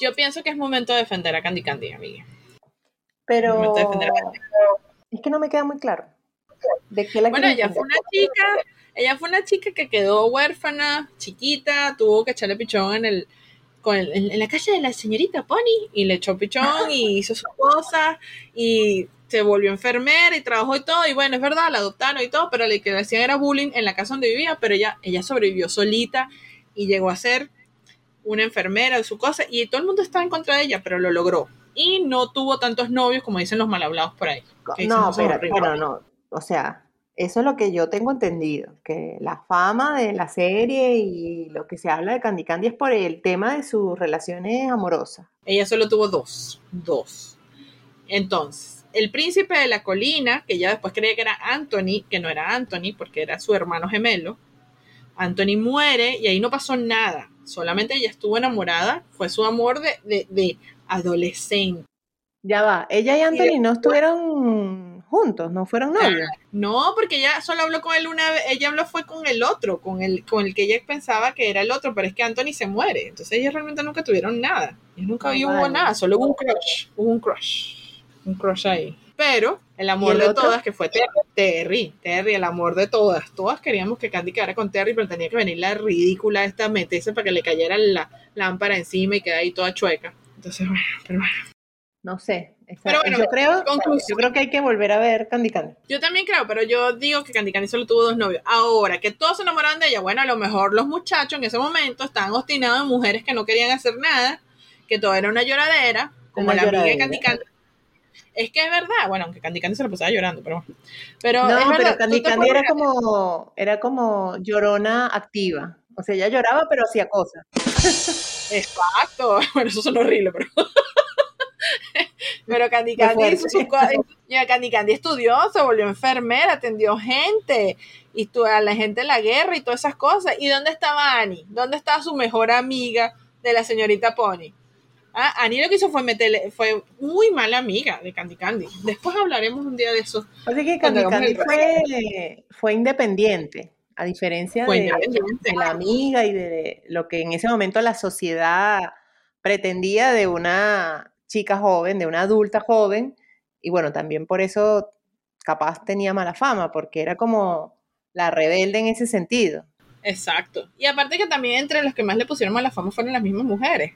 Yo pienso que es momento de defender a Candy Candy, amiga. Pero de Candy. es que no me queda muy claro. ¿De qué la Bueno, ella fue una chica, ella fue una chica que quedó huérfana, chiquita, tuvo que echarle pichón en el con el- en, en la calle de la señorita Pony y le echó pichón y hizo sus cosas y se volvió enfermera y trabajó y todo y bueno, es verdad, la adoptaron y todo, pero lo que le hacían era bullying en la casa donde vivía, pero ella ella sobrevivió solita y llegó a ser una enfermera de su cosa y todo el mundo estaba en contra de ella, pero lo logró. Y no tuvo tantos novios como dicen los mal hablados por ahí. No, pero, no. O sea, eso es lo que yo tengo entendido, que la fama de la serie y lo que se habla de Candy Candy es por el tema de sus relaciones amorosas. Ella solo tuvo dos, dos. Entonces, el príncipe de la colina, que ella después creía que era Anthony, que no era Anthony porque era su hermano gemelo, Anthony muere y ahí no pasó nada. Solamente ella estuvo enamorada, fue su amor de, de, de adolescente. Ya va, ella y Anthony no estuvieron juntos, no fueron novios. No, porque ella solo habló con él una vez, ella habló fue con el otro, con el, con el que ella pensaba que era el otro, pero es que Anthony se muere. Entonces ellos realmente nunca tuvieron nada. Ellos nunca Ah, hubo vale. nada, solo hubo un crush, hubo un crush, un crush ahí. Pero el amor el de otro? todas, que fue Terry, Terry, Terry, el amor de todas. Todas queríamos que Candy quedara con Terry, pero tenía que venir la ridícula esta, meterse para que le cayera la lámpara encima y quedara ahí toda chueca. Entonces, bueno, pero bueno. No sé. esa- Pero bueno, yo, creo, yo creo que hay que volver a ver Candy Candy. Yo también creo, pero yo digo que Candy Candy solo tuvo dos novios. Ahora, que todos se enamoraron de ella, bueno, a lo mejor los muchachos en ese momento estaban obstinados de mujeres que no querían hacer nada, que todo era una lloradera, como Una la amiga de lloradera. Candy Candy. Es que es verdad, bueno, aunque Candy Candy se lo pasaba llorando, pero pero No, es verdad, pero ¿tú Candy Candy era como, era como llorona activa. O sea, ella lloraba, pero hacía cosas. Exacto, bueno, eso son horrible, pero pero Candy Candy hizo su ya, Candy Candy estudió, se volvió enfermera, atendió gente, y a la gente en la guerra y todas esas cosas. ¿Y dónde estaba Annie? ¿Dónde estaba su mejor amiga de la señorita Pony? Ah, Annie lo que hizo fue meterle, fue muy mala amiga de Candy Candy. Después hablaremos un día de eso. Así que Candy Candy fue, fue independiente, a diferencia de la amiga y de lo que en ese momento la sociedad pretendía de una chica joven, de una adulta joven. Y bueno, también por eso capaz tenía mala fama, porque era como la rebelde en ese sentido. Exacto. Y aparte que también entre los que más le pusieron mala fama fueron las mismas mujeres.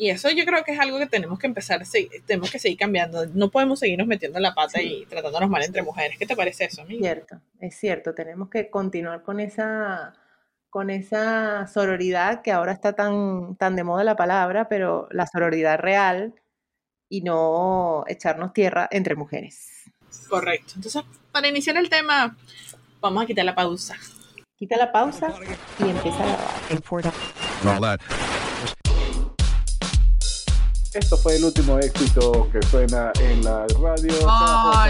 Y eso yo creo que es algo que tenemos que empezar, tenemos que seguir cambiando. No podemos seguirnos metiendo la pata y tratándonos mal entre mujeres. ¿Qué te parece eso, amigo? Cierto, es cierto, tenemos que continuar con esa, con esa sororidad que ahora está tan, tan de moda la palabra, pero la sororidad real y no echarnos tierra entre mujeres. Correcto. Entonces, para iniciar el tema, vamos a quitar la pausa. Quita la pausa y empieza a grabar. Esto fue el último éxito que suena en la radio.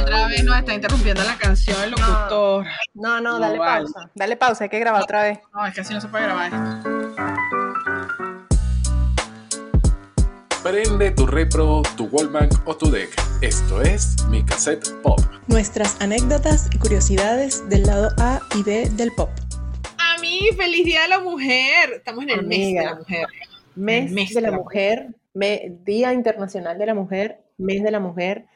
otra vez nos está interrumpiendo la canción el locutor. No, no, No dale vale. pausa. Dale pausa, hay que grabar otra vez. No, es que así no se puede grabar. Prende tu repro, tu Wallbank o tu deck. Esto es mi cassette pop. Nuestras anécdotas y curiosidades del lado A y B del pop. A mí, feliz día de la mujer. Estamos en el mes de la mujer. Mes, mes de la mujer, me- Día Internacional de la Mujer, Mes de la Mujer.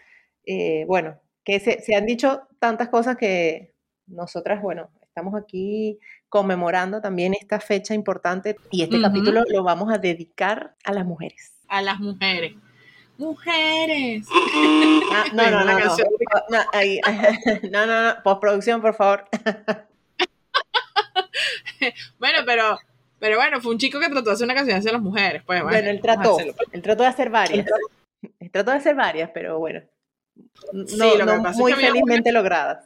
eh, bueno, que se, se han dicho tantas cosas que nosotras, bueno, estamos aquí conmemorando también esta fecha importante y este capítulo lo vamos a dedicar a las mujeres. A las mujeres. Mujeres. Ah, no, no, no, no, no, ahí- no, no, no, postproducción, por favor. Bueno, pero, pero bueno, fue un chico que trató de hacer una canción hacia las mujeres. Pues, bueno, Bueno, él trató, él trató de hacer varias. Él trató de hacer varias, pero bueno, no, Sí, lo que pasa es muy que felizmente logradas.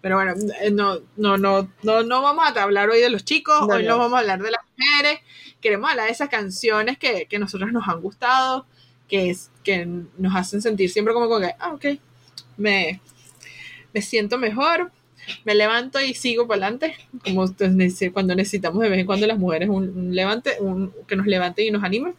Pero bueno, eh, no, no, no, no, no vamos a hablar hoy de los chicos, No, hoy no. no. vamos a hablar de las mujeres, queremos hablar de esas canciones que, que nosotros nos han gustado, que, es, que nos hacen sentir siempre como que, ah, ok, me, me siento mejor, me levanto y sigo para adelante, como cuando necesitamos de vez en cuando las mujeres un, un levante, un, que nos levante y nos anime.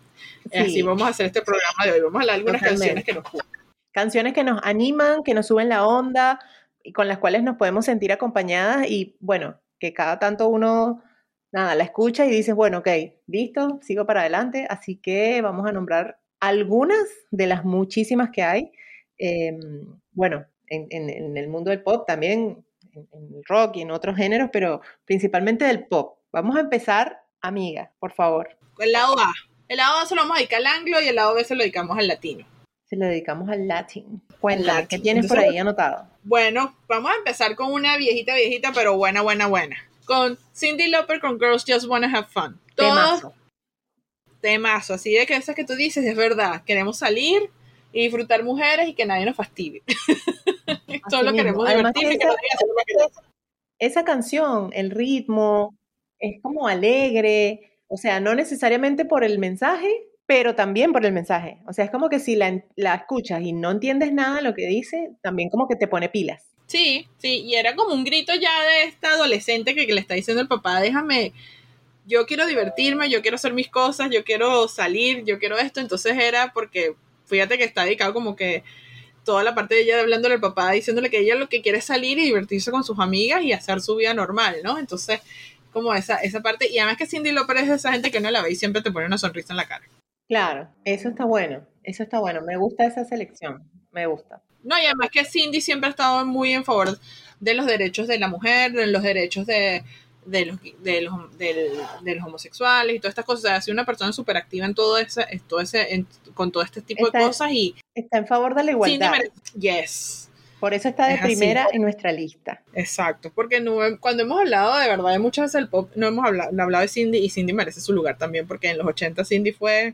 Sí. Así vamos a hacer este programa de hoy, vamos a hablar algunas Totalmente. canciones que nos. Canciones que nos animan, que nos suben la onda y con las cuales nos podemos sentir acompañadas y bueno, que cada tanto uno nada, la escuchas y dices, bueno, ok, listo, sigo para adelante. Así que vamos a nombrar algunas de las muchísimas que hay. Em, bueno, en, en, el mundo del pop también, en, el rock y en otros géneros, pero principalmente del pop. Vamos a empezar, amiga, por favor. El lado A. El lado A se lo vamos a dedicar al anglo y el lado B se lo dedicamos al latino. Se lo dedicamos al latín. Cuéntame, ¿qué tienes por ahí anotado? Bueno, vamos a empezar con una viejita, viejita, pero buena, buena, buena. Con Cindy Lauper con Girls Just Wanna Have Fun. Todo, temazo. Temazo, así de que esas que tú dices es verdad. Queremos salir y disfrutar mujeres y que nadie nos fastidie. Solo queremos divertirnos y que nadie esa, esa canción, el ritmo, es como alegre, o sea, no necesariamente por el mensaje, pero también por el mensaje. O sea, es como que si la, la, escuchas y no entiendes nada de lo que dice, también como que te pone pilas. Sí, sí, y era como un grito ya de esta adolescente que, le está diciendo el papá, déjame, yo quiero divertirme, yo quiero hacer mis cosas, yo quiero salir, yo quiero esto. Entonces era porque, fíjate que está dedicado como que toda la parte de ella hablándole al papá, diciéndole que ella lo que quiere es salir y divertirse con sus amigas y hacer su vida normal, ¿no? Entonces, como esa, esa parte, y además que Cindy López es esa gente que no la ve y siempre te pone una sonrisa en la cara. Claro, eso está bueno, eso está bueno, me gusta esa selección, me gusta. No, y además que Cindy siempre ha estado muy en favor de los derechos de la mujer, de los derechos de, de los, de los, de, los homosexuales y todas estas cosas. ha sido una persona súper activa en todo ese, todo ese con todo este tipo de cosas y... Está en favor de la igualdad. yes. Por eso está de primera en nuestra lista. Exacto, porque no, cuando hemos hablado de verdad de muchas veces del pop, no hemos hablado, no hablado de Cindy y Cindy merece su lugar también, porque en los 80 Cindy fue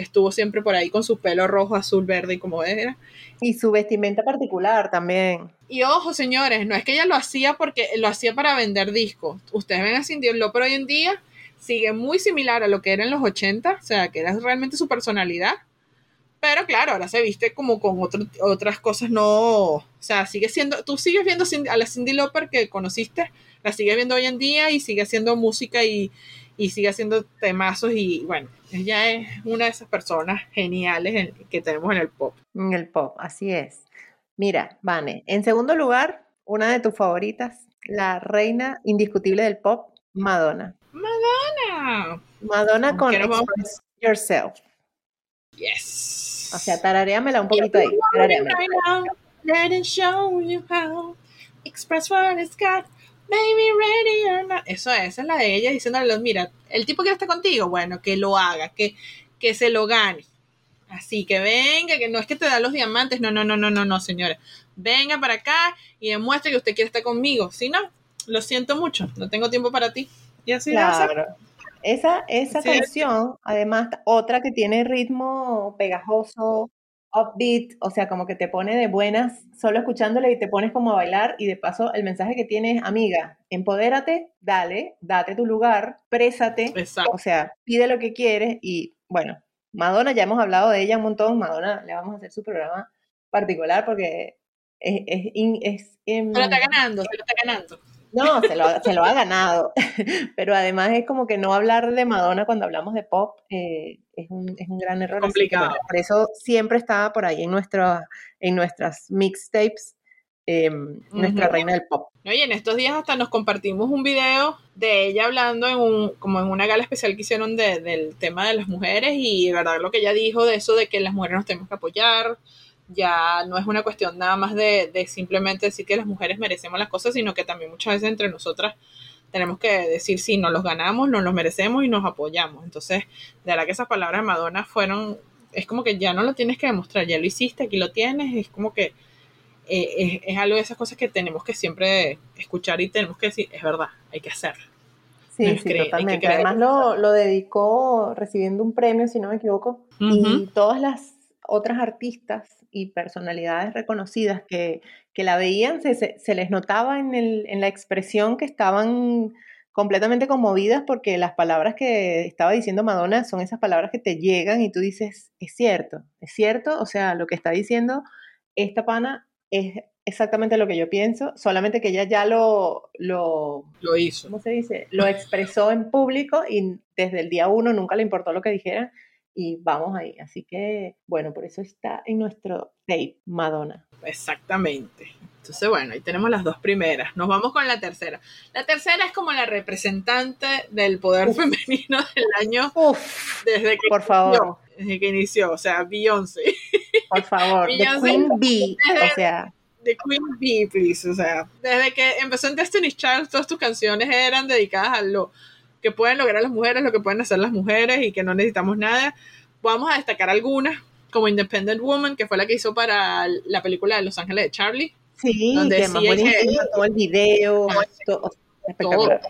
estuvo siempre por ahí con su pelo rojo, azul, verde y como era. Y su vestimenta particular también. Y ojo, señores, no es que ella lo hacía porque lo hacía para vender discos. Ustedes ven a Cindy Lauper hoy en día, sigue muy similar a lo que era en los 80, o sea, que era realmente su personalidad. Pero claro, ahora se viste como con otras cosas, no. O sea, sigue siendo. Tú sigues viendo a la Cindy Lauper que conociste, la sigues viendo hoy en día y sigue haciendo música y, y sigue haciendo temazos. Y bueno, ella es una de esas personas geniales que tenemos en el pop. En el pop, así es. Mira, Vane, en segundo lugar, una de tus favoritas, la reina indiscutible del pop, Madonna. Madonna. Madonna con Express Yourself. Yes. O sea, tarareámela un poquito ahí. Let show you how. Express what it's got. Baby, ready or not. Eso es, esa es la de ella diciéndole, mira, el tipo que está contigo, bueno, que lo haga, que, que se lo gane. Así que venga, que no es que te da los diamantes, no, no, no, no, no, no, señora. Venga para acá y demuestre que usted quiere estar conmigo. Si no, lo siento mucho, no tengo tiempo para ti. Y así claro. Esa, esa canción, además, otra que tiene ritmo pegajoso, upbeat, o sea, como que te pone de buenas solo escuchándole y te pones como a bailar y de paso el mensaje que tienes, amiga, empodérate, dale, date tu lugar, présate, o sea, pide lo que quieres y bueno, Madonna ya hemos hablado de ella un montón, Madonna le vamos a hacer su programa particular porque es... es, es, se lo está ganando, se lo está ganando. No, se lo, se lo ha ganado. Pero además es como que no hablar de Madonna cuando hablamos de pop eh, es, un, es, un, gran error. Complicado. por eso siempre estaba por ahí en, nuestro, en nuestras mixtapes em, nuestra reina del pop. y en estos días hasta nos compartimos un video de ella hablando en un, como en una gala especial que hicieron de, del tema de las mujeres y de verdad lo que ella dijo de eso de que las mujeres nos tenemos que apoyar, ya no es una cuestión nada más de, simplemente decir que las mujeres merecemos las cosas, sino que también muchas veces entre nosotras tenemos que decir si nos los ganamos, nos los merecemos y nos apoyamos. Entonces, de verdad que esas palabras de Madonna fueron, es como que ya no lo tienes que demostrar, ya lo hiciste, aquí lo tienes, es como que eh, es, algo de esas cosas que tenemos que siempre escuchar y tenemos que decir, es verdad, hay que hacerlo. Sí, sí, totalmente. Además lo, lo, dedicó recibiendo un premio, si no me equivoco, y todas las otras artistas y personalidades reconocidas que, la veían, se, se, les notaba en, el, en la expresión que estaban completamente conmovidas porque las palabras que estaba diciendo Madonna son esas palabras que te llegan y tú dices, es cierto, es cierto, o sea, lo que está diciendo esta pana es exactamente lo que yo pienso, solamente que ella ya lo, lo, lo hizo. ¿Cómo se dice? Lo expresó en público y desde el día uno nunca le importó lo que dijera y vamos ahí. Así que, bueno, por eso está en nuestro tape, Madonna. Exactamente. Entonces, bueno, ahí tenemos las dos primeras. Nos vamos con la tercera. La tercera es como la representante del poder femenino del año Uf, desde que por favor, inició, desde que inició, o sea, Beyoncé. por favor, The Beyoncé Queen Bee, o sea, The Queen Bee, please. O sea, desde que empezó en Destiny's Child, todas tus canciones eran dedicadas a lo que pueden lograr las mujeres, lo que pueden hacer las mujeres y que no necesitamos nada. Vamos a destacar algunas, como Independent Woman, que fue la que hizo para la película de Los Ángeles de Charlie. sí, Donde que más que- todo el video, Todo.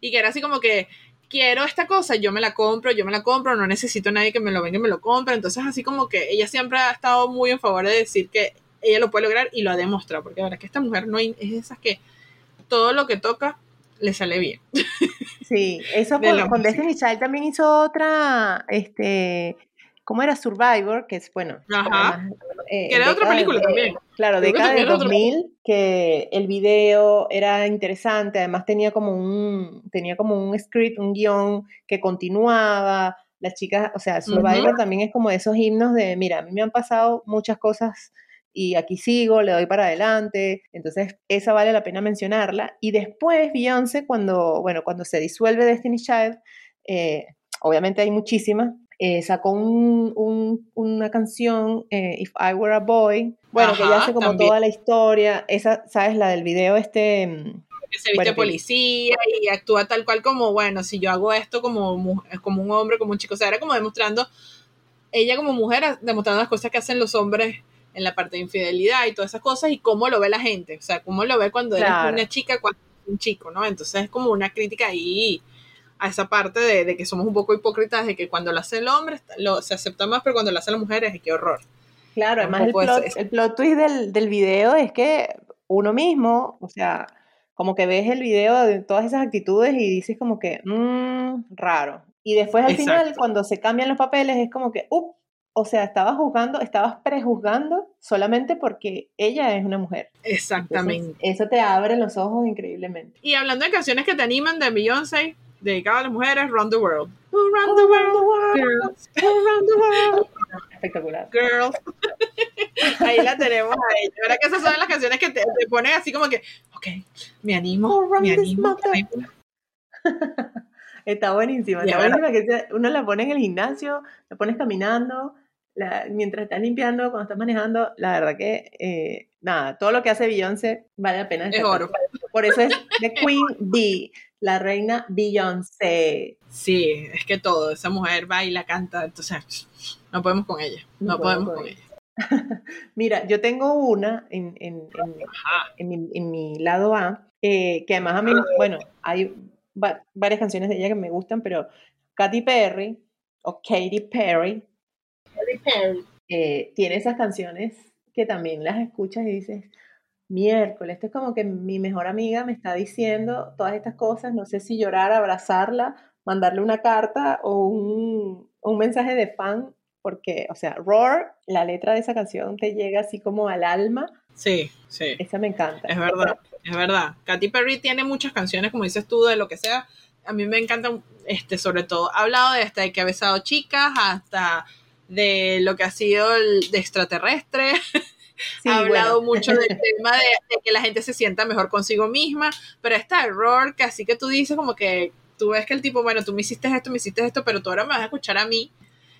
Y que era así como que quiero esta cosa, yo me la compro, yo me la compro, no necesito a nadie que me lo venga y me lo compre. Entonces, así como que ella siempre ha estado muy en favor de decir que ella lo puede lograr y lo ha demostrado. Porque la verdad es que esta mujer no hay- es esas que todo lo que toca le sale bien. Sí, eso de con, con. Destiny Child también hizo otra, este, ¿cómo era? Survivor, que es, bueno, Ajá. además, eh, Que era otra década de- película también. Claro, Creo década otra 2000, que el video era interesante, además tenía como un, tenía como un script, un guion que continuaba, las chicas, o sea, Survivor también es como esos himnos de, mira, a mí me han pasado muchas cosas y aquí sigo, le doy para adelante, entonces esa vale la pena mencionarla. Y después Beyoncé, cuando, bueno, cuando se disuelve Destiny's Child, eh, obviamente hay muchísimas, eh, sacó un- un- una canción, eh, If I Were a Boy, bueno, que Ajá, ya hace como también. toda la historia, esa, ¿sabes? La del video este, mm, Que se viste Bueno, que- policía y actúa tal cual como, bueno, si yo hago esto como, como un hombre, como un chico, o sea, era como demostrando, ella como mujer, demostrando las cosas que hacen los hombres en la parte de infidelidad y todas esas cosas y cómo lo ve la gente, o sea, cómo lo ve cuando Claro. eres una chica, cuando eres un chico, ¿no? Entonces es como una crítica ahí a esa parte de, de que somos un poco hipócritas, de que cuando lo hace el hombre lo, se acepta más, pero cuando lo hace la mujer es qué horror. Claro, además el plot, es- el plot twist del, del video es que uno mismo, o sea, como que ves el video de todas esas actitudes y dices como que, mmm, raro. Y después al final, cuando se cambian los papeles, es como que, up, o sea, estabas juzgando, estabas prejuzgando solamente porque ella es una mujer. Entonces, Exactamente. eso te abre los ojos increíblemente. Y hablando de canciones que te animan de Beyoncé, dedicadas a las mujeres, Run the World. Run the world, girls. Run the world, Espectacular. girls. Ahí la tenemos a ella. ¿Verdad que esas son las canciones que te, te ponen así como que, ok, me animo, Oh, me animo. Está buenísima, está buenísima que uno la pone en el gimnasio, la pones caminando, la- mientras estás limpiando, cuando estás manejando, la verdad que, eh, nada, todo lo que hace Beyoncé vale la pena. Es destacar. oro. Por eso es The Queen Bee, la reina Beyoncé. Sí, es que todo, esa mujer baila, canta, entonces no podemos con ella, no, No podemos podemos con ella. Mira, yo tengo una en, en- en- mi, en mi lado A, eh, que además a mí, bueno, hay va- varias canciones de ella que me gustan, pero Katy Perry o Katy Perry eh, tiene esas canciones que también las escuchas y dices, miércoles, esto es como que mi mejor amiga me está diciendo todas estas cosas, no sé si llorar, abrazarla, mandarle una carta o un, un mensaje de fan, porque, o sea, Roar, la letra de esa canción te llega así como al alma, Sí, sí. esa me encanta. Es verdad, es verdad. Katy Perry tiene muchas canciones, como dices tú, de lo que sea. A mí me encantan, este, sobre todo, ha hablado de hasta de que ha besado chicas, hasta de lo que ha sido el de extraterrestre. Sí, ha hablado bueno. mucho del tema de, de que la gente se sienta mejor consigo misma, pero está error que así que tú dices como que tú ves que el tipo, bueno, tú me hiciste esto, me hiciste esto, pero tú ahora me vas a escuchar a mí.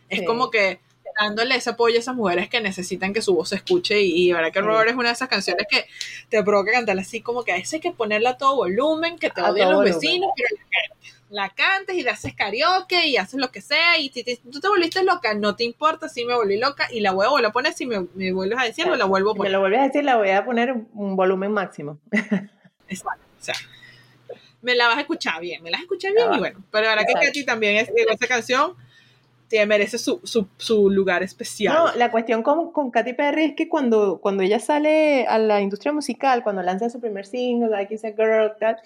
Es Sí. como que dándole ese apoyo a esas mujeres que necesitan que su voz se escuche y, y verdad que Sí. Error es una de esas canciones que te provoca cantarla así como que a veces hay que ponerla a todo volumen, que te A odien todo los volumen. vecinos, pero la cantes. La cantes y le haces karaoke y haces lo que sea y si te- tú te volviste loca, no te importa si me volví loca y la voy a volver a poner si me, me vuelves a decir, Claro. la vuelvo a Si me poner. lo vuelves a decir, la voy a poner un volumen máximo. Exacto. O sea, me la vas a escuchar bien, me la vas a escuchar bien Ah, y bueno. Pero ahora que. Katy también es esa canción, te merece su, su, su lugar especial. No, la cuestión con, con Katy Perry es que cuando, cuando ella sale a la industria musical, cuando lanza su primer single, Like Is a Girl, tal,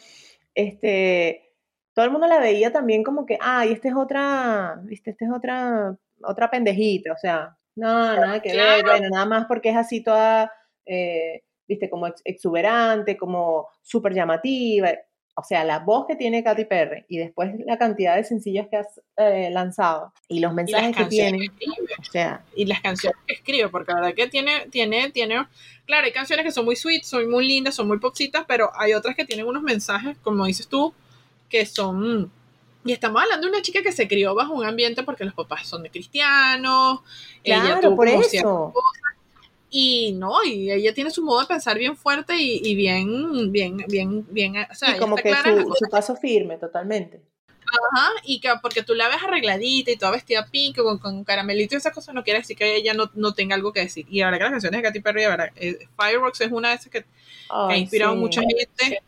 este, todo el mundo la veía también como que, ay, esta es otra, viste, esta es otra, otra pendejita, o sea, no, nada que ver, bueno, nada más porque es así toda, eh, viste, como ex- exuberante, como súper llamativa, o sea, la voz que tiene Katy Perry y después la cantidad de sencillos que has eh, lanzado y los Y mensajes que tiene, que o sea, y las canciones que escribe, porque la verdad que tiene, tiene, tiene, claro, hay canciones que son muy sweet, son muy lindas, son muy popsitas, pero hay otras que tienen unos mensajes, como dices tú, que son, y estamos hablando de una chica que se crió bajo un ambiente porque los papás son de cristianos, ella claro, tuvo por eso. y no, y ella tiene su modo de pensar bien fuerte y, y bien, bien, bien, bien, o sea, Y como que su, su paso firme, totalmente. Ajá, y que porque tú la ves arregladita y toda vestida pink con, con caramelito y esas cosas no quiere decir que ella no, no tenga algo que decir. Y la verdad que las canciones de Katy Perry, la verdad, eh, Fireworks es una de esas que, que ha inspirado sí. mucha gente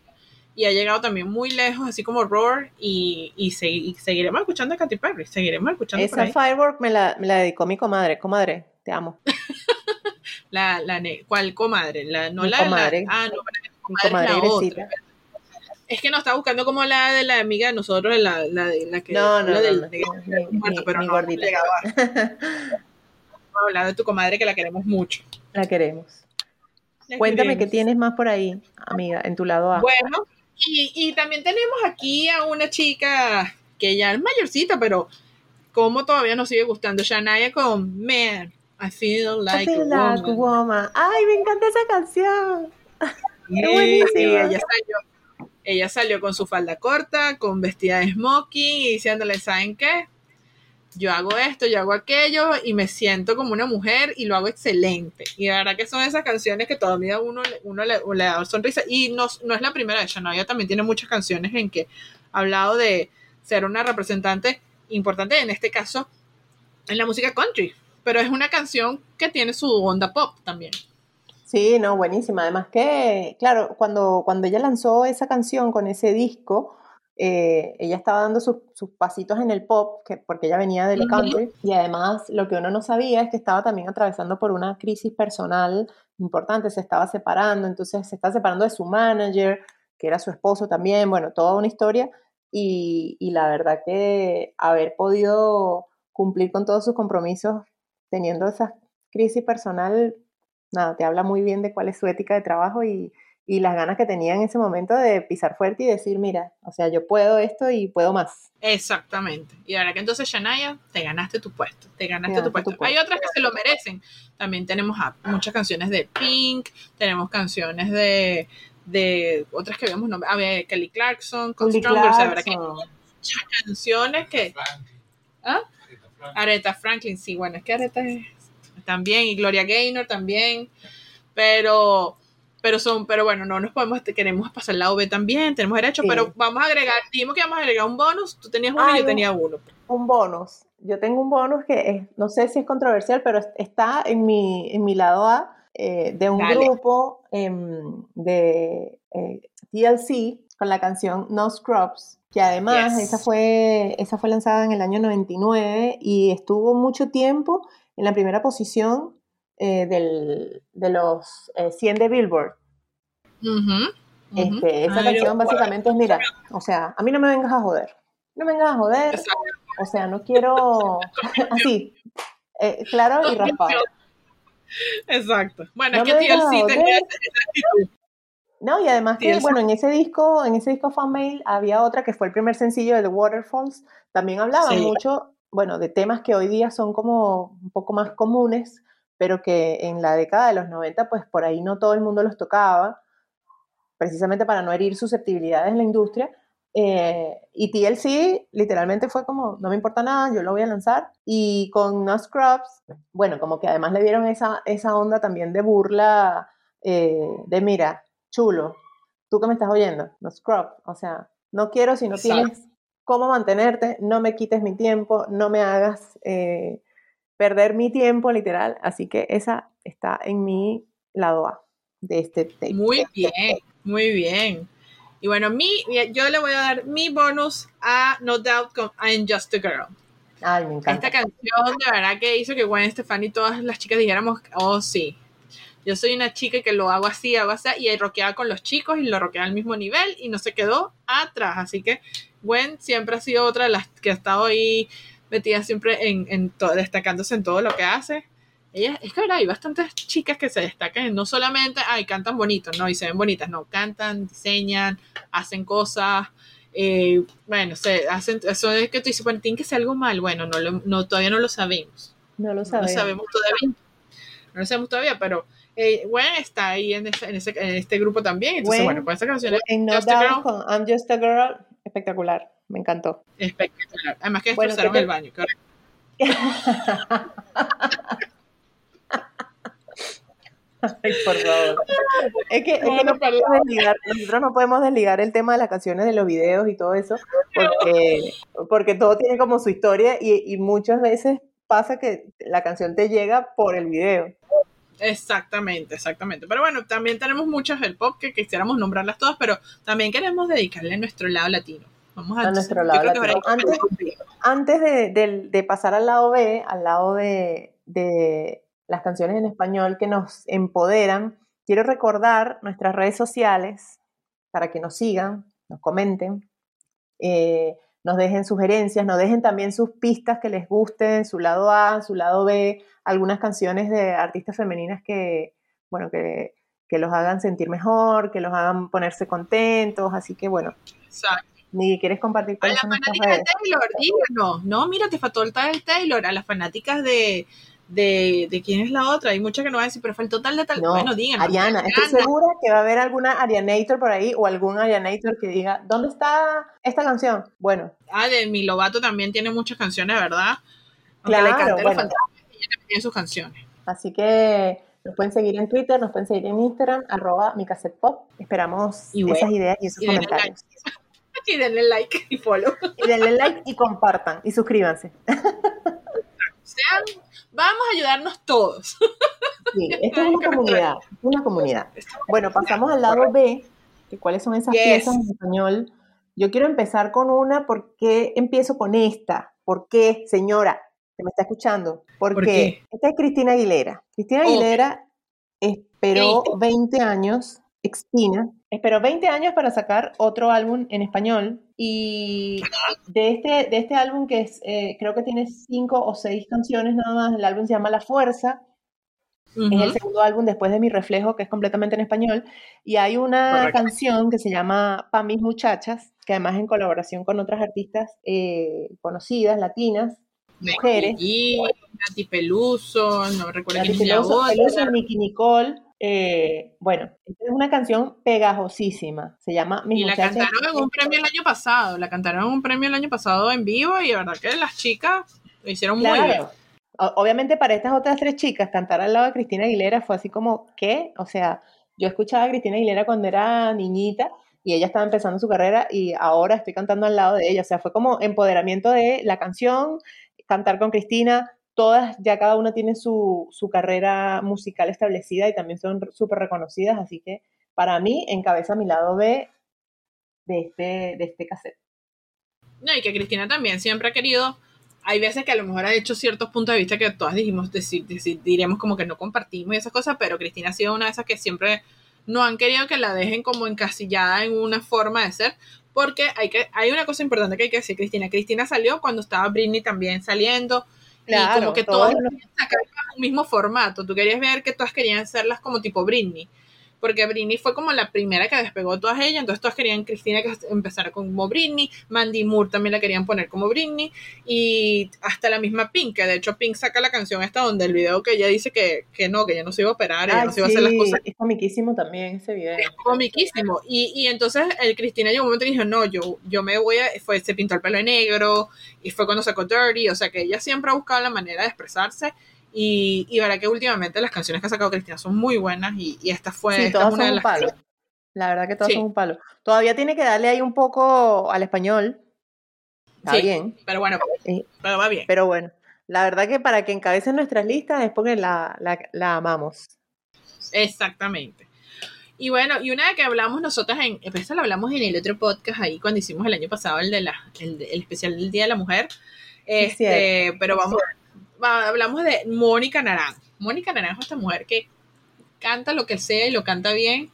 y ha llegado también muy lejos, así como Roar, y, y, se- y seguiremos escuchando a Katy Perry, seguiremos escuchando Esa. Firework me la, me la dedicó mi comadre. Comadre, te amo. La, la, ¿Cuál comadre? La, no Mi la de la- comadre. ah, no, comadre es comadre la otra. Es que nos está buscando como la de la amiga de nosotros, la, la, de, la que No, no, la no, del- no, de- mi- muerto, mi- pero mi no, llegaba. Vamos a hablar de tu comadre que la queremos mucho. La queremos. La Cuéntame qué queremos. tienes más por ahí, amiga, en tu lado A. Bueno, y, y también tenemos aquí a una chica que ya es mayorcita, pero como todavía nos sigue gustando, Shania con Man, I Feel I Like feel a like Woman. woman. Ay, me encanta esa canción. Y buenísima. ella salió, ella salió con su falda corta, con vestida de smoking y diciéndole, ¿saben qué? Yo hago esto, yo hago aquello y me siento como una mujer y lo hago excelente. Y la verdad que son esas canciones que todavía uno, uno le, le da sonrisa. Y no, no es la primera de Shania, también tiene muchas canciones en que ha hablado de ser una representante importante, en este caso, en la música country. Pero es una canción que tiene su onda pop también. Sí, no, buenísima. Además que, claro, cuando, cuando ella lanzó esa canción con ese disco, eh, ella estaba dando sus, sus pasitos en el pop, que, porque ella venía del country, y además lo que uno no sabía es que estaba también atravesando por una crisis personal importante, se estaba separando, entonces se está separando de su manager, que era su esposo también, bueno, toda una historia, y, y la verdad que haber podido cumplir con todos sus compromisos teniendo esa crisis personal nada, te habla muy bien de cuál es su ética de trabajo y, y las ganas que tenía en ese momento de pisar fuerte y decir, mira, o sea, yo puedo esto y puedo más. Exactamente. Y ahora que entonces, Shania, te ganaste tu puesto. Te ganaste Te tu ganaste puesto. tu puesto. Hay otras que se lo merecen. También tenemos a- muchas canciones de Pink, tenemos canciones de, de otras que vemos, a ver, Kelly Clarkson, con Kelly Stronger, o sea, ¿verdad que hay Clarkson. muchas canciones que... ¿Ah? Aretha Franklin, sí, bueno, es que Aretha es- también, y Gloria Gaynor también, pero pero son, pero bueno, no nos podemos, te- queremos pasar el lado B también, tenemos derecho, Sí. pero vamos a agregar, dijimos que vamos a agregar un bonus, tú tenías uno y Ay, yo un- tenía uno. Un bonus. Yo tengo un bonus que es- no sé si es controversial, pero es- está en mi, en mi lado A eh, de un Dale. grupo em, de eh, TLC con la canción No Scrubs, que además Yes. esa, fue, esa fue lanzada en el año 99 y estuvo mucho tiempo en la primera posición eh, del- de los eh, 100 de Billboard. Este, esa canción básicamente es, mira, o sea, a mí no me vengas a joder. No me vengas a joder, Exacto. o sea, no quiero así, eh, claro y raspado. Exacto. Bueno, No es que TLC tenía esa actitud. No, y además que, bueno, en ese disco, en ese disco Fan Mail había otra que fue el primer sencillo de The Waterfalls, también hablaban Sí. mucho, bueno, de temas que hoy día son como un poco más comunes, pero que en la década de los 90, pues por ahí no todo el mundo los tocaba, precisamente para no herir susceptibilidades en la industria. Eh, y TLC literalmente fue como, no me importa nada, yo lo voy a lanzar. Y con No Scrubs, bueno, como que además le dieron esa, esa onda también de burla, eh, de mira, chulo, tú que me estás oyendo, No Scrubs, o sea, no quiero si no Exacto. tienes cómo mantenerte, no me quites mi tiempo, no me hagas eh, perder mi tiempo, literal. Así que esa está en mi lado A de este tape. Muy bien, muy bien. Y bueno, mi, yo le voy a dar mi bonus a No Doubt con I'm Just a Girl. Ay, me encanta. Esta canción de verdad que hizo que Gwen Stefani y todas las chicas dijéramos, oh sí, yo soy una chica que lo hago así, hago así, y rockeaba con los chicos y lo rockeaba al mismo nivel y no se quedó atrás. Así que Gwen siempre ha sido otra de las que ha estado ahí metida siempre en, en todo, destacándose en todo lo que hace. Ellas, es que verdad, hay bastantes chicas que se destacan, no solamente, ay, cantan bonito, no, y se ven bonitas, no, cantan, diseñan, hacen cosas, eh, bueno, se hacen, eso es que tú dices, bueno, tiene que ser algo mal, bueno, no, lo- no todavía no lo sabemos, No lo no lo sabemos. sabemos todavía, no lo sabemos todavía, pero eh, Gwen está ahí en, ese- en, ese- en este grupo también, entonces Gwen, bueno, con esa canción En No Doubt con I'm Just a Girl, espectacular, me encantó. espectacular, además que destrozaron ¿qué te- el baño, Ay, por favor. Es que, es que no podemos desligar- nosotros no podemos desligar el tema de las canciones de los videos y todo eso, porque, porque todo tiene como su historia y, y muchas veces pasa que la canción te llega por el video. Exactamente, exactamente. Pero bueno, también tenemos muchas del pop que quisiéramos nombrarlas todas, pero también queremos dedicarle a nuestro lado latino. Vamos a, A nuestro lado Antes- de, pasar al lado B, al lado de, de las canciones en español que nos empoderan, quiero recordar nuestras redes sociales para que nos sigan, nos comenten, eh, nos dejen sugerencias, nos dejen también sus pistas que les gusten, su lado A, su lado B, algunas canciones de artistas femeninas que, bueno, que, que los hagan sentir mejor, que los hagan ponerse contentos, así que bueno, Exacto. Ni quieres compartir A cuáles las fanáticas de. Taylor, díganos. No, mira, te faltó el tal Taylor. A las fanáticas de, de, de quién es la otra. Hay muchas que no van a decir, pero faltó tal de tal. No, bueno, díganos. Ariana, estoy segura que va a haber alguna Arianator por ahí o algún Arianator que diga, ¿dónde está esta canción? Bueno, Ah, de Mi Lovato también tiene muchas canciones, ¿verdad? Aunque Claro, bueno. ella tiene sus canciones. así que nos pueden seguir en Twitter, nos pueden seguir en Instagram, arroba mi cassette pop. Esperamos Y bueno, esas ideas y esos y comentarios. Y denle like y follow. Y denle like y compartan y suscríbanse. Sean, vamos a ayudarnos todos. Sí, esto es una comunidad, una comunidad. Bueno, pasamos al lado B, que cuáles son esas Yes. piezas en español. Yo quiero empezar con una, ¿por qué empiezo con esta? ¿Por qué, señora? ¿Se me está escuchando? Porque ¿Por qué? esta es Cristina Aguilera. Cristina. Aguilera esperó Listo. 20 años, Expina, esperó 20 años para sacar otro álbum en español y de este, de este álbum que es, eh, creo que tiene cinco o seis canciones nada más, el álbum se llama La Fuerza, es el segundo álbum después de Mi Reflejo, que es completamente en español. Y hay una Correcto. canción que se llama Pa' mis muchachas, que además en colaboración con otras artistas eh, conocidas, latinas, mujeres. Y Nati Peluso, no recuerdo quién Peluso. Peluso, Nicky Nicole. Eh, bueno, es una canción pegajosísima. Se llama Mis Y la cantaron en un premio el año pasado, la cantaron en un premio el año pasado en vivo y de verdad que las chicas lo hicieron muy bien. Obviamente para estas otras tres chicas cantar al lado de Cristina Aguilera fue así como, ¿qué? O sea, yo escuchaba a Cristina Aguilera cuando era niñita y ella estaba empezando su carrera y ahora estoy cantando al lado de ella. O sea, fue como empoderamiento de la canción, cantar con Cristina. Todas, ya cada una tiene su, su carrera musical establecida y también son súper reconocidas. Así que para mí encabeza mi lado B de este, de este cassette. No, y que Cristina también siempre ha querido, hay veces que a lo mejor ha hecho ciertos puntos de vista que todas dijimos, decir, decir- diremos como que no compartimos y esas cosas, pero Cristina ha sido una de esas que siempre no han querido que la dejen como encasillada en una forma de ser, porque hay que hay una cosa importante que hay que decir, Cristina. Cristina salió cuando estaba Britney también saliendo, y como que todas querían sacar un mismo formato. Tú querías ver que todas querían hacerlas como tipo Britney. Porque Britney fue como la primera que despegó todas ellas, entonces todas querían Cristina que empezara como Britney, Mandy Moore también la querían poner como Britney, y hasta la misma Pink, que de hecho Pink saca la canción esta donde el video que ella dice que, que no, que ella no se iba a operar, ella Ay, no se iba a hacer las sí, cosas es comiquísimo también ese video. comiquísimo. Y, y entonces el Cristina llegó un momento y dijo, no, yo, yo me voy a, fue, se pintó el pelo de negro, y fue cuando sacó Dirty, o sea que ella siempre ha buscado la manera de expresarse, y, y verá que últimamente las canciones que ha sacado Cristina son muy buenas, y, y esta fue, Sí, esta todas es una son de un las palo. La verdad que todas Sí. son un palo. Todavía tiene que darle ahí un poco al español. Está Sí. bien, pero bueno, Eh, pero va bien. pero bueno. La verdad que para que encabecen nuestras listas es porque la, la, la amamos. Exactamente. Y bueno, y una de que hablamos nosotras en, esta la hablamos en el otro podcast ahí cuando hicimos el año pasado el de la, el, especial del Día de la Mujer. Es Este, pero vamos, va- hablamos de Mónica Naranjo. Mónica Naranjo, esta mujer que canta lo que sea y lo canta bien.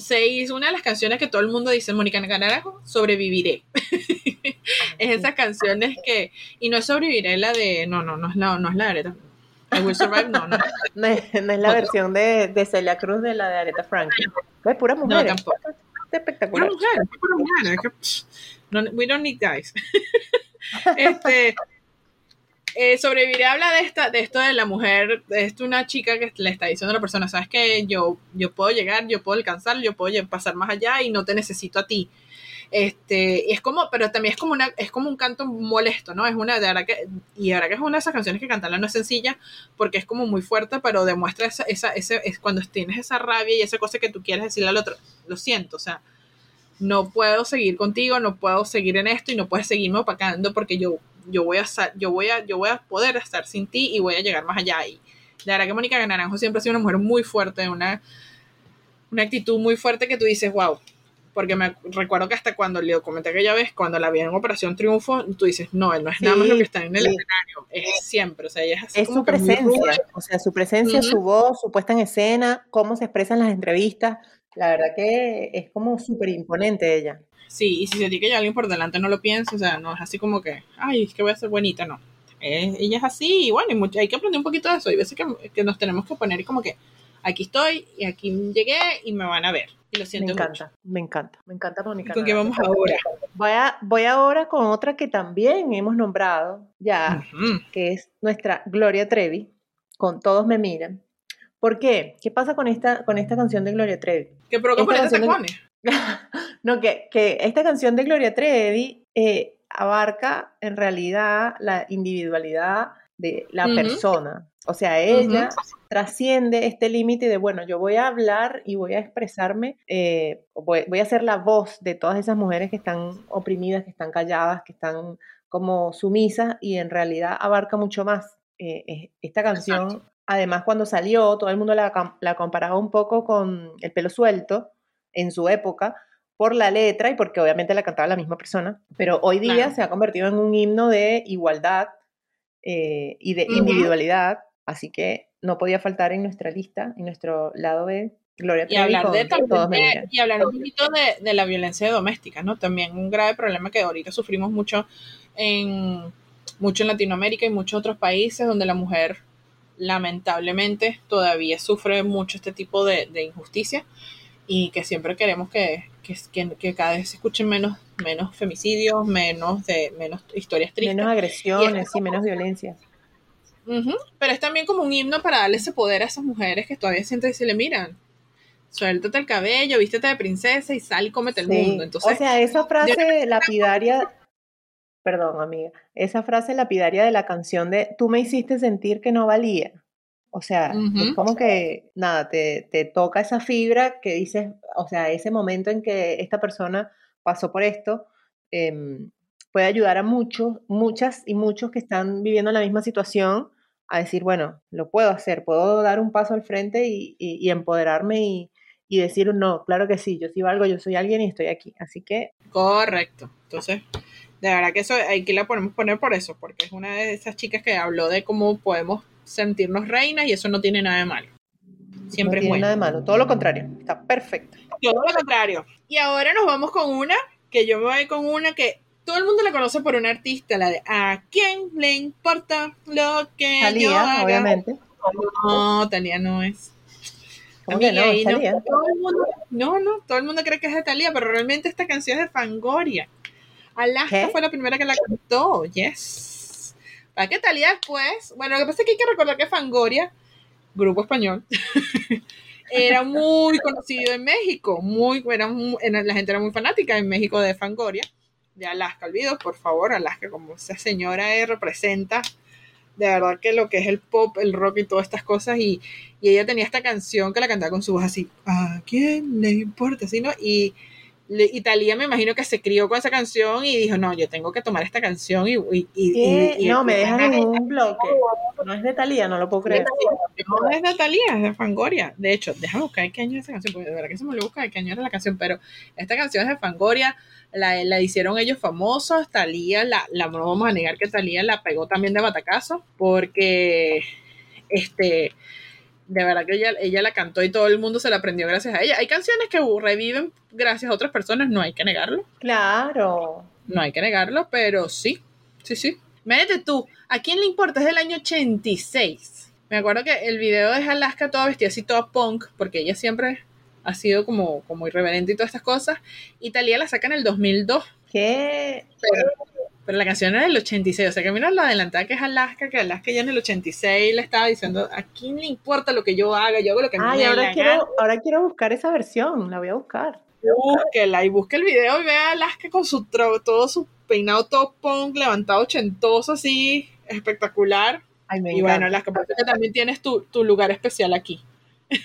Se hizo una de las canciones que todo el mundo dice, Mónica Naranjo, sobreviviré. es esas canciones que, y no es sobreviviré la de, no, no, no es la, no es la de Aretha. I Will Survive, no, no. No es, no es la versión de, de Celia Cruz de la de Aretha Franklin. Es pura mujer. No, tampoco. Es Pura espectacular. mujer, pura mujer. es que, psh, no, we don't need guys. este, eh, sobrevivir habla de esta, de esto de la mujer, de una chica que le está diciendo a la persona, sabes que yo, yo puedo llegar, yo puedo alcanzar, yo puedo pasar más allá y no te necesito a ti. Este, y es como, pero también es como una, es como un canto molesto, ¿no? Es una, de verdad que, y ahora que es una de esas canciones que cantarla no es sencilla, porque es como muy fuerte, pero demuestra esa, esa, ese, es cuando tienes esa rabia y esa cosa que tú quieres decirle al otro, lo siento, o sea, no puedo seguir contigo, no puedo seguir en esto y no puedes seguirme opacando porque yo, yo voy a sa- yo voy a, yo voy a poder estar sin ti y voy a llegar más allá. Y la verdad que Mónica Naranjo siempre ha sido una mujer muy fuerte, una, una actitud muy fuerte que tú dices, wow. Porque me recuerdo que hasta cuando le comenté aquella vez, cuando la vi en Operación Triunfo, tú dices, no, él no es nada más lo que está en el sí. escenario, es siempre, o sea, ella es así Es como su presencia, o sea, su presencia, Ujú. su voz, su puesta en escena, cómo se expresa en las entrevistas. La verdad que es como súper imponente ella. Sí, y si se tiene que alguien por delante, no lo pienses, o sea, no es así como que, ay, es que voy a ser buenita, no. Eh, ella es así, y bueno, y mucho- hay que aprender un poquito de eso. Hay veces que, que nos tenemos que poner como que, aquí estoy, y aquí llegué, y me van a ver. Y lo Me siento mucho. encanta, me encanta, me encanta ¿Y Mónica. con qué vamos ahora? Voy, a- voy ahora con otra que también hemos nombrado ya, Ujú. que es nuestra Gloria Trevi, con Todos me miran. ¿Por qué? ¿Qué pasa con esta, con esta canción de Gloria Trevi? ¿Qué provoca Esta de- tacones? no, que, que esta canción de Gloria Trevi eh, abarca en realidad la individualidad de la persona. O sea, ella trasciende este límite de, bueno, yo voy a hablar y voy a expresarme, eh, voy, voy a ser la voz de todas esas mujeres que están oprimidas, que están calladas, que están como sumisas y en realidad abarca mucho más. Eh, esta canción, además cuando salió, todo el mundo la, la comparaba un poco con El pelo suelto en su época por la letra y porque obviamente la cantaba la misma persona, pero hoy día Claro. se ha convertido en un himno de igualdad eh, y de individualidad, así que no podía faltar en nuestra lista, en nuestro lado B, Gloria Y hablar de Todos de- y hablar un poquito de, de la violencia doméstica, ¿no? También un grave problema que ahorita sufrimos mucho en mucho en Latinoamérica y muchos otros países donde la mujer lamentablemente todavía sufre mucho este tipo de, de injusticia y que siempre queremos que, que, que- que cada vez se escuchen menos, menos femicidios, menos de menos historias tristes. Menos agresiones y menos violencia. Ujú, Pero es también como un himno para darle ese poder a esas mujeres que todavía sienten decirle, miran, suéltate el cabello, vístete de princesa y sal y cómete el Sí, mundo. Entonces, o sea, esa frase lapidaria, perdón amiga, esa frase lapidaria de la canción de tú me hiciste sentir que no valía. O sea, es como que, nada, te, te toca esa fibra que dices, o sea, ese momento en que esta persona pasó por esto, em, puede ayudar a muchos, muchas y muchos que están viviendo la misma situación a decir, bueno, lo puedo hacer, puedo dar un paso al frente y, y- y empoderarme y, y decir, no, claro que sí, yo sí valgo, yo soy alguien y estoy aquí. Así que correcto. Entonces, de verdad que eso aquí la podemos poner por eso, porque es una de esas chicas que habló de cómo podemos sentirnos reinas y eso no tiene nada de malo. Siempre no es bueno. nada de malo, todo lo contrario, está perfecto. Todo lo contrario. Y ahora nos vamos con una, que yo me voy con una que todo el mundo la conoce por una artista, la de ¿A quién le importa lo que yo Talía, haga? obviamente. No, Talía no es. ¿Cómo que Amiga, no? Thalía. todo el mundo- no, no, todo el mundo cree que es de Talía, pero realmente esta canción es de Fangoria. Alaska ¿Qué? fue la primera que la cantó, yes. Para que Talía después, bueno, lo que pasa es que hay que recordar que Fangoria, grupo español, era muy conocido en México, muy, era muy- la gente era muy fanática en México de Fangoria, de Alaska, olvido, por favor, Alaska, como esa señora eh, representa de verdad que lo que es el pop, el rock y todas estas cosas, y, y ella tenía esta canción que la cantaba con su voz así, ¿a quién le importa? ¿Sí, no? Y, Thalía me imagino que se crió con esa canción y dijo, no, yo tengo que tomar esta canción y... y, y- ¿Qué? y- y- no, me dejan en un bloque. No es de Talía, no lo puedo creer. no es de Thalía, es de Fangoria. De hecho, déjame buscar qué año es esa canción, porque de verdad que se me olvidó buscar qué año era la canción, pero esta canción es de Fangoria, la, la hicieron ellos famosos, Thalía, la, la, no vamos a negar que Thalía la pegó también de batacazo, porque este de verdad que ella, ella la cantó y todo el mundo se la aprendió gracias a ella. Hay canciones que reviven gracias a otras personas, no hay que negarlo, Claro. no hay que negarlo, pero sí, sí, sí. Imagínate tú, ¿a quién le importa? Es del año 86. Me acuerdo que el video de Alaska toda vestida así, toda punk, porque ella siempre ha sido como, como irreverente y todas estas cosas. Y Talía la saca en el 2002. ¿Qué? Pero, pero la canción era del 86, o sea que mira la adelantada que es Alaska, que Alaska ya en el 86 le estaba diciendo, ¿a quién le importa lo que yo haga? Yo hago lo que Ay, me ahora la gana". quiero, ahora quiero buscar esa versión, la voy a buscar. Búsquela y busque el video y vea a Alaska con su tro- todo su peinado todo punk, levantado ochentoso así, espectacular. Ay, me Y bueno, encanta. Alaska, parece que también tienes tu, tu lugar especial aquí.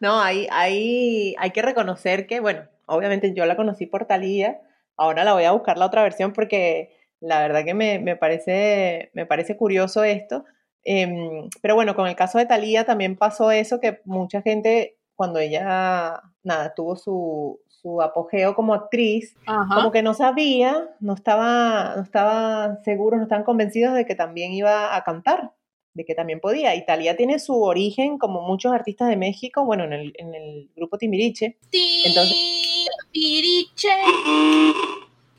No, hay, hay, hay que reconocer que, bueno, obviamente yo la conocí por Thalía, ahora la voy a buscar la otra versión porque la verdad que me, me parece, me parece curioso esto. Em, pero bueno, con el caso de Thalía también pasó eso, que mucha gente, cuando ella, nada, tuvo su, su apogeo como actriz, Ajá. como que no sabía, no estaba, no estaban seguros, no estaban convencidos de que también iba a cantar, de que también podía. Italia tiene su origen, como muchos artistas de México, bueno, en el, en el grupo Timbiriche. Entonces-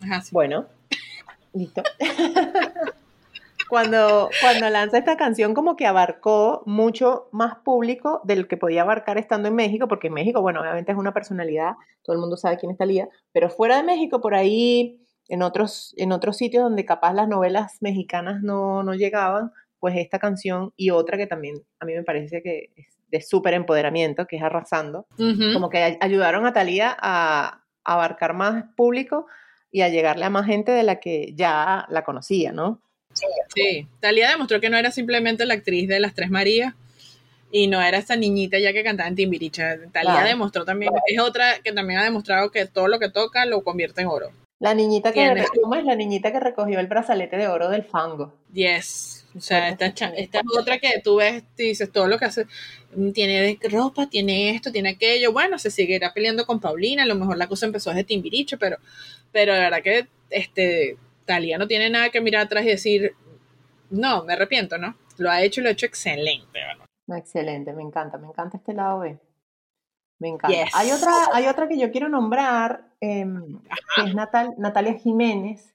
Ajá, sí. Bueno, listo. cuando, cuando lanza esta canción, como que abarcó mucho más público del que podía abarcar estando en México, porque en México, bueno, obviamente es una personalidad, todo el mundo sabe quién es Talía, pero fuera de México, por ahí, en otros, en otros sitios donde capaz las novelas mexicanas no, no llegaban, pues esta canción y otra que también a mí me parece que es de súper empoderamiento, que es Arrasando, como que ay- ayudaron a Talía a abarcar más público y a llegarle a más gente de la que ya la conocía, ¿no? Sí, Talía demostró que no era simplemente la actriz de Las Tres Marías y no era esa niñita ya que cantaba en Timbiriche. Talía Claro. demostró también, es otra que también ha demostrado que todo lo que toca lo convierte en oro. La niñita que. ¿cómo es? La niñita que recogió el brazalete de oro del fango. Yes. O sea, esta, esta es otra que tú ves y dices todo lo que hace. mm, Tiene de ropa, tiene esto, tiene aquello. Bueno, se seguirá peleando con Paulina. A lo mejor la cosa empezó desde Timbiriche, pero, pero de verdad que este, Talía no tiene nada que mirar atrás y decir, no, me arrepiento, ¿no? Lo ha hecho y lo ha hecho excelente. Excelente, me encanta, me encanta este lado B. Me encanta. Yes. Hay, otra, hay otra que yo quiero nombrar, em, que es Natal, Natalia Jiménez.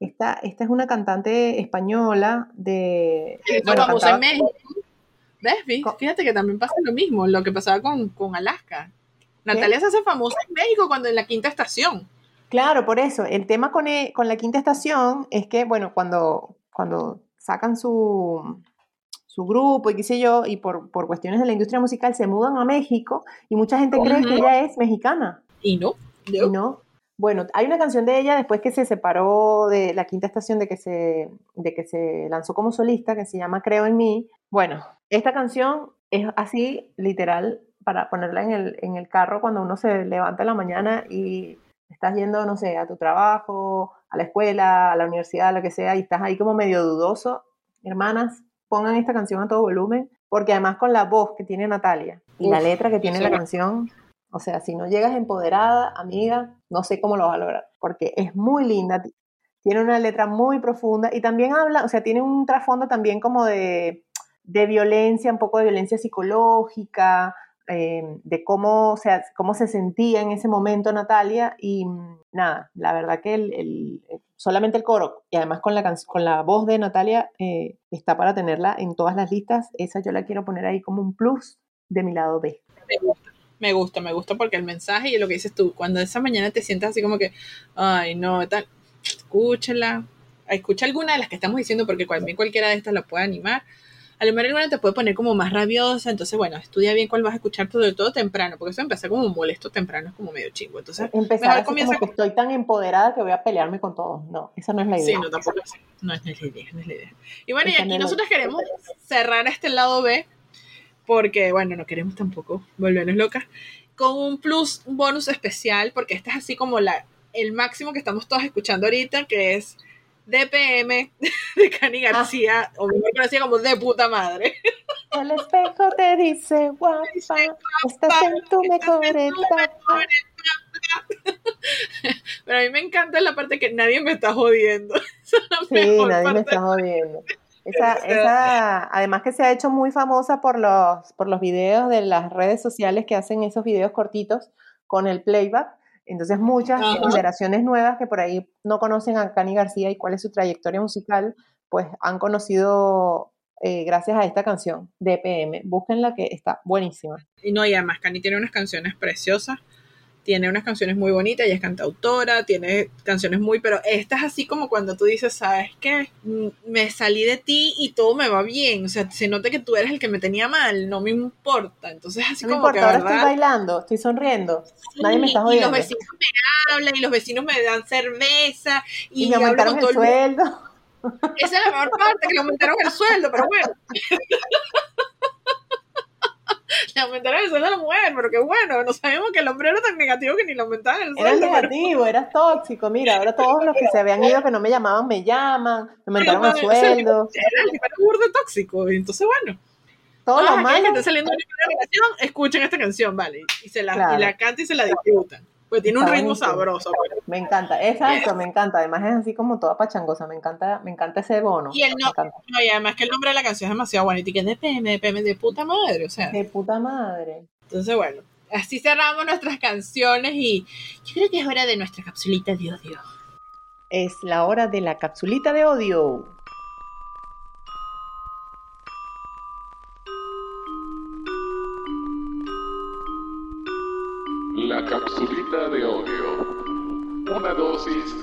Esta, esta es una cantante española de... Bueno, cantaba- en México. ¿Ves? Fíjate que también pasa lo mismo, lo que pasaba con, con Alaska. Natalia se hace famosa en México cuando en la quinta estación. Claro, por eso. El tema con, e- con la quinta estación es que, bueno, cuando, cuando sacan su, su grupo y qué sé yo, y por, por cuestiones de la industria musical se mudan a México y mucha gente cree que ella es mexicana. Y no. Y no. Bueno, hay una canción de ella después que se separó de la quinta estación, de que se, de que se lanzó como solista, que se llama Creo en mí. Bueno, esta canción es así, literal, para ponerla en el, en el carro cuando uno se levanta en la mañana y estás yendo, no sé, a tu trabajo, a la escuela, a la universidad, lo que sea, y estás ahí como medio dudoso. Hermanas, pongan esta canción a todo volumen, porque además con la voz que tiene Natalia y la letra que tiene sí. la canción, o sea, si no llegas empoderada, amiga, no sé cómo lo vas a lograr, porque es muy linda, ti- tiene una letra muy profunda y también habla, o sea, tiene un trasfondo también como de, de violencia, un poco de violencia psicológica, eh, de cómo, o sea, cómo se sentía en ese momento Natalia y mm, nada, la verdad que el, solamente el coro y además con la, con la voz de Natalia eh, está para tenerla en todas las listas, esa yo la quiero poner ahí como un plus de mi lado B. Me gusta, me gusta, porque el mensaje y lo que dices tú, cuando esa mañana te sientas así como que, ay, no, tal, escúchala, escucha alguna de las que estamos diciendo porque también cualquiera de estas la puede animar. A lo mejor alguna te puede poner como más rabiosa, entonces bueno, estudia bien cuál vas a escuchar, sobre todo temprano, porque eso empezar como molesto temprano es como medio chingo. Entonces, Empezar mejor así comienza como que estoy tan empoderada que voy a pelearme con todos. No, esa no es la idea. Sí, no, tampoco no, no es la idea, no es la idea. Y bueno, y Esa no aquí la nosotros queremos cerrar este lado B, porque bueno, no queremos tampoco volvernos locas, con un plus, un bonus especial, porque esta es así como la, el máximo que estamos todos escuchando ahorita, que es DPM de Cani Ah. García, o mejor conocida como de puta madre. El espejo te dice, guapa, estás en tu mejor etapa. Pero a mí me encanta la parte que nadie me está jodiendo. Esa es la Sí, mejor nadie me está jodiendo. Esa, esa, además que se ha hecho muy famosa por los, por los videos de las redes sociales que hacen esos videos cortitos con el playback. Entonces muchas generaciones nuevas que por ahí no conocen a Cani García y cuál es su trayectoria musical, pues han conocido eh, gracias a esta canción de PM. Búsquenla que está buenísima. Y no, y además Cani tiene unas canciones preciosas, tiene unas canciones muy bonitas, ella es cantautora, tiene canciones muy, pero esta es así como cuando tú dices, ¿sabes qué? Mm, Me salí de ti y todo me va bien, o sea, se nota que tú eres el que me tenía mal, no me importa, entonces así No me como importa, que, ahora ¿verdad? estoy bailando, estoy sonriendo. Nadie me está y jodiendo. los vecinos me hablan y los vecinos me dan cerveza y, Y me aumentaron el sueldo. Esa es la mejor parte, que le aumentaron el sueldo, pero bueno. le aumentaron el sueldo a la mujer, pero qué bueno, no sabemos que el hombre era tan negativo que ni le aumentaban el Eras sueldo. pero- negativo, eras tóxico. Mira, ahora todos los que se habían ido, que no me llamaban, me llaman, me aumentaron el Pero, sueldo. Era el tipo de tóxico, y entonces bueno. Todo Todas lo aquellas que estén saliendo de una relación, escuchen esta canción, ¿vale? Y se la, Claro. y la cantan y se la disfrutan. Pues tiene un Está ritmo buenísimo. sabroso. pues. Me encanta, exacto, me encanta. Además es así como toda pachangosa, me encanta, me encanta ese bono. Y el no, y además que el nombre de la canción es demasiado bonito y que es de PM, de PM de puta madre, o sea. De puta madre. Entonces, bueno, así cerramos nuestras canciones y yo creo que es hora de nuestra capsulita de odio. Es la hora de la capsulita de odio. La capsulita de odio. Una dosis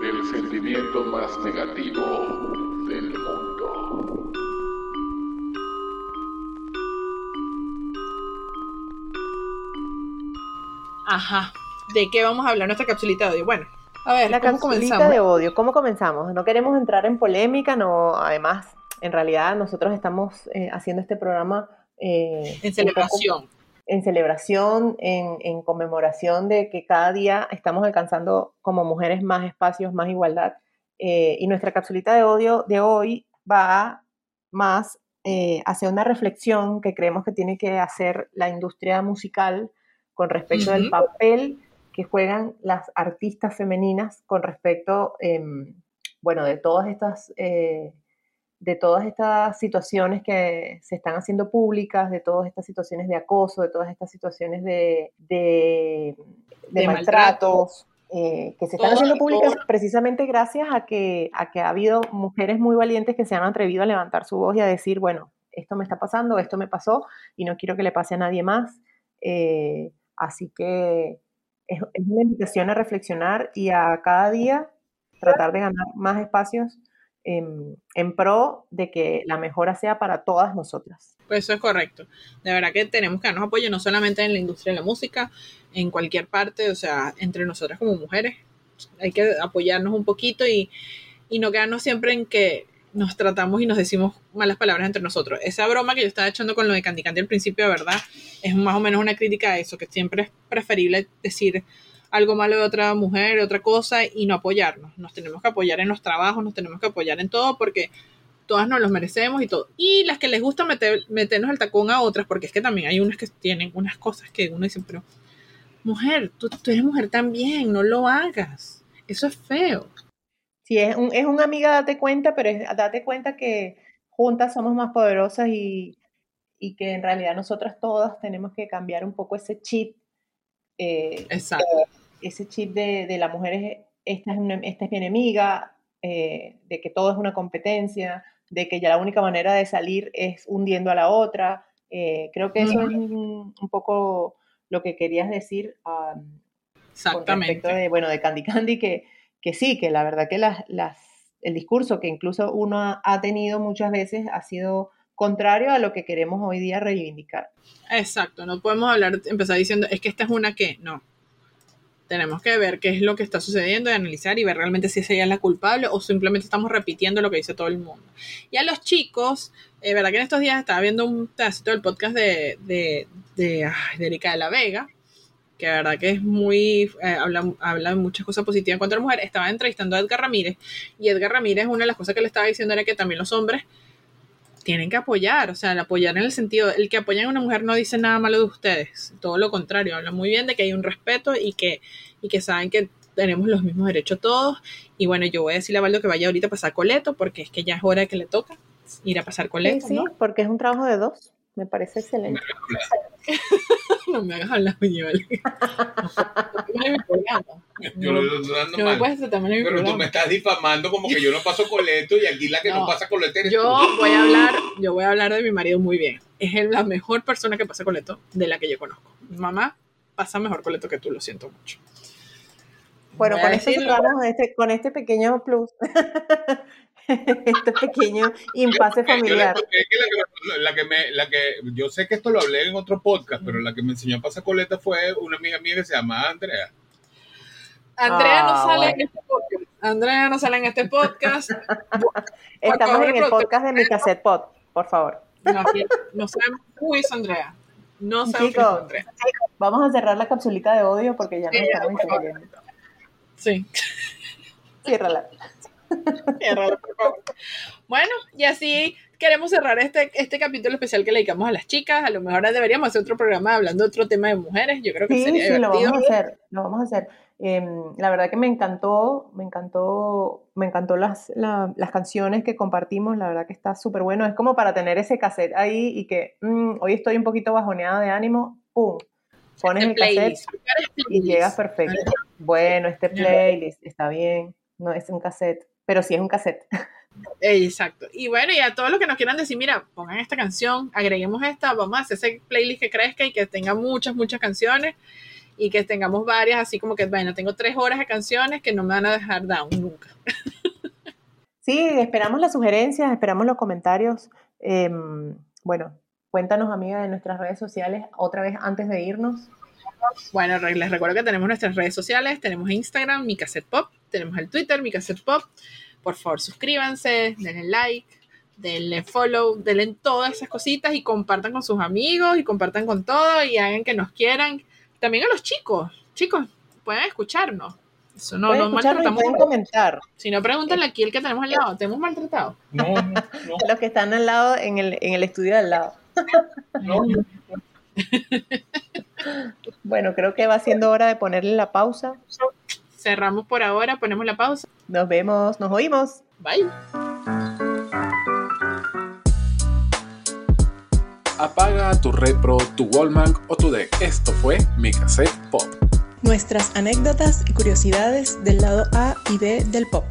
del sentimiento más negativo del mundo. Ajá. ¿De qué vamos a hablar nuestra capsulita de odio? Bueno, a ver, La ¿cómo capsulita comenzamos? de odio. ¿Cómo comenzamos? No queremos entrar en polémica, no. Además, en realidad nosotros estamos eh, haciendo este programa eh, En celebración. poco en celebración, en, en conmemoración de que cada día estamos alcanzando como mujeres más espacios, más igualdad. Eh, y nuestra capsulita de odio de hoy va más eh, hacia una reflexión que creemos que tiene que hacer la industria musical con respecto del Ujú. papel que juegan las artistas femeninas con respecto, em, bueno, de todas estas, eh, de todas estas situaciones que se están haciendo públicas, de todas estas situaciones de acoso, de todas estas situaciones de, de, de De maltratos. eh, que se están haciendo públicas precisamente gracias a que, a que ha habido mujeres muy valientes que se han atrevido a levantar su voz y a decir, bueno, esto me está pasando, esto me pasó y no quiero que le pase a nadie más. Eh, así que es, es una invitación a reflexionar y a cada día tratar de ganar más espacios en, pro de que la mejora sea para todas nosotras. Pues eso es correcto. De verdad que tenemos que darnos apoyo no solamente en la industria de la música, en cualquier parte, o sea, entre nosotras como mujeres. Hay que apoyarnos un poquito y, y no quedarnos siempre en que nos tratamos y nos decimos malas palabras entre nosotros. Esa broma que yo estaba echando con lo de Candy al principio, de verdad, es más o menos una crítica a eso, que siempre es preferible decir algo malo de otra mujer, de otra cosa, y no apoyarnos. Nos tenemos que apoyar en los trabajos, nos tenemos que apoyar en todo, porque todas nos los merecemos y todo. Y las que les gusta meter, meternos el tacón a otras, porque es que también hay unas que tienen unas cosas que uno dice, pero mujer, tú, tú eres mujer también, no lo hagas. Eso es feo. Si es un, es un amiga, date cuenta, pero es- date cuenta que juntas somos más poderosas y, y que en realidad nosotras todas tenemos que cambiar un poco ese chip, eh, Exacto. Ese chip de, de la mujer es, esta es, una- esta es mi enemiga, eh, de que todo es una competencia, de que ya la única manera de salir es hundiendo a la otra. Eh, creo que eso es un, un poco lo que querías decir um, con Exactamente. respecto de, bueno, de Candy Candy, que, que sí, que la verdad que las, las, el discurso que incluso uno ha, ha tenido muchas veces ha sido contrario a lo que queremos hoy día reivindicar. Exacto, no podemos hablar, empezar diciendo, es que esta es una que, no. Tenemos que ver qué es lo que está sucediendo y analizar y ver realmente si ella es la culpable o simplemente estamos repitiendo lo que dice todo el mundo. Y a los chicos, eh, verdad que en estos días estaba viendo un pedacito del podcast de, de, de, de Erika de la Vega, que de verdad que es muy, eh, habla, habla muchas cosas positivas en cuanto a la mujer. Estaba entrevistando a Edgar Ramírez y Edgar Ramírez, una de las cosas que le estaba diciendo era que también los hombres tienen que apoyar, o sea, el apoyar en el sentido, el que apoya a una mujer no dice nada malo de ustedes, todo lo contrario, habla muy bien de que hay un respeto y que, y que saben que tenemos los mismos derechos todos. Y bueno, yo voy a decirle a Valdo que vaya ahorita a pasar coleto, porque es que ya es hora que le toca ir a pasar Sí, coleto, sí, ¿no? porque es un trabajo de dos, me parece excelente. no me hagas hablar, vale. Programa. Yo lo estoy dando No me mal. puedes tratar en Pero tú me estás difamando como que yo no paso coleto y aquí la que no, No. pasa coleto eres Yo tú. voy a hablar, yo voy a hablar de mi marido muy bien. Es el- la mejor persona que pasa coleto de la que yo conozco. Mamá pasa mejor coleto que tú, lo siento mucho. Bueno, con decirlo. este, con este pequeño plus, este pequeño impasse Yo familiar. conté que la que, la que me, la que, yo sé que esto lo hablé en otro podcast, pero la que me enseñó a pasar coleta fue una amiga mía que se llama Andrea. Andrea no Ah, sale bueno. en este podcast. Andrea no sale en este podcast. Estamos favor, en el podcast de mi cassette pod, por favor. No, no sabemos who is Andrea. No sabemos quién es Chicos. Andrea. Vamos a cerrar la capsulita de odio porque ya nos Sí, estamos por favor. distrayendo. Sí. Ciérrala. Ciérralo, por favor. Bueno, y así queremos cerrar este, este capítulo especial que le dedicamos a las chicas. A lo mejor deberíamos hacer otro programa hablando de otro tema de mujeres. Yo creo que Sí, sería sí, lo vamos a hacer, lo vamos a hacer. Em, la verdad que me encantó, me encantó, me encantó las, la- las canciones que compartimos, la verdad que está súper bueno. Es como para tener ese cassette ahí y que mm, hoy estoy un poquito bajoneada de ánimo, ¡pum! Pones Este el cassette playlist. y llegas perfecto. Bueno, este playlist está bien, no es un cassette, pero sí es un cassette. Eh, Exacto. Y bueno, y a todos los que nos quieran decir, mira, pongan esta canción, agreguemos esta, vamos a hacer ese playlist que crezca y que tenga muchas, muchas canciones y que tengamos varias, así como que, bueno, tengo tres horas de canciones que no me van a dejar down nunca. Sí, esperamos las sugerencias, esperamos los comentarios. Em, bueno, cuéntanos, amiga, de nuestras redes sociales otra vez antes de irnos. Bueno, les recuerdo que tenemos nuestras redes sociales, tenemos Instagram, mi cassette pop, tenemos el Twitter, mi cassette pop. Por favor, suscríbanse, denle like, denle follow, denle todas esas cositas y compartan con sus amigos y compartan con todo y hagan que nos quieran. También a los chicos, chicos, pueden escucharnos. Eso no, pueden no maltratamos. pueden comentar. Si no, pregúntenle aquí el que tenemos al lado. ¿Te hemos maltratado? No, no, no, Los que están al lado, en el, en el estudio de al lado. no. Bueno, creo que va siendo hora de ponerle la pausa. Cerramos por ahora, ponemos la pausa. Nos vemos, nos oímos. Bye. Apaga tu repro, tu Wallman o tu deck. Esto fue mi cassette pop. Nuestras anécdotas y curiosidades del lado A y B del pop.